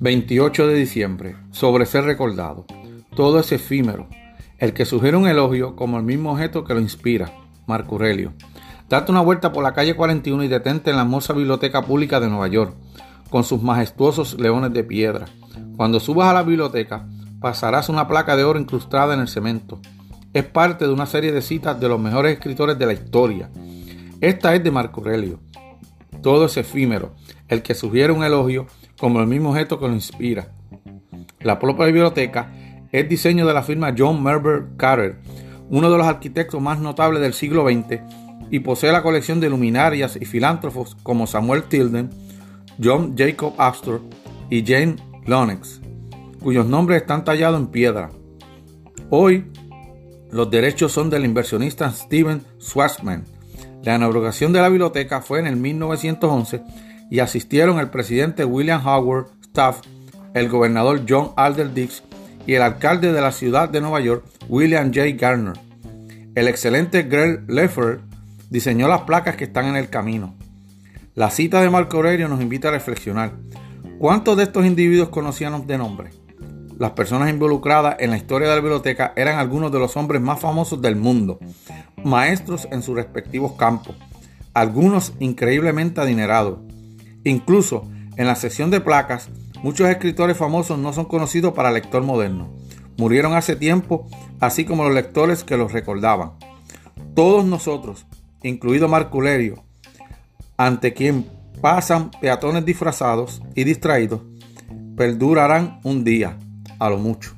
28 de diciembre. Sobre ser recordado. Todo es efímero. El que sugiere un elogio como el mismo objeto que lo inspira. Marco Aurelio. Date una vuelta por la calle 41 y detente en la hermosa biblioteca pública de Nueva York, con sus majestuosos leones de piedra. Cuando subas a la biblioteca, pasarás una placa de oro incrustada en el cemento. Es parte de una serie de citas de los mejores escritores de la historia. Esta es de Marco Aurelio. Todo es efímero. El que sugiere un elogio como el mismo objeto que lo inspira. La propia biblioteca es diseño de la firma John Merber Carter, uno de los arquitectos más notables del siglo XX y posee la colección de luminarias y filántropos como Samuel Tilden, John Jacob Astor y Jane Lonex, cuyos nombres están tallados en piedra. Hoy, los derechos son del inversionista Steven Schwarzman. La inauguración de la biblioteca fue en el 1911 y asistieron el presidente William Howard Staff, el gobernador John Alder Dix y el alcalde de la ciudad de Nueva York, William J. Garner. El excelente Greg Leffer diseñó las placas que están en el camino. La cita de Marco Aurelio nos invita a reflexionar. ¿Cuántos de estos individuos conocían de nombre? Las personas involucradas en la historia de la biblioteca eran algunos de los hombres más famosos del mundo, maestros en sus respectivos campos, algunos increíblemente adinerados. Incluso en la sección de placas, muchos escritores famosos no son conocidos para el lector moderno. Murieron hace tiempo, así como los lectores que los recordaban. Todos nosotros incluido Marco ante quien pasan peatones disfrazados y distraídos, perdurarán un día, a lo mucho.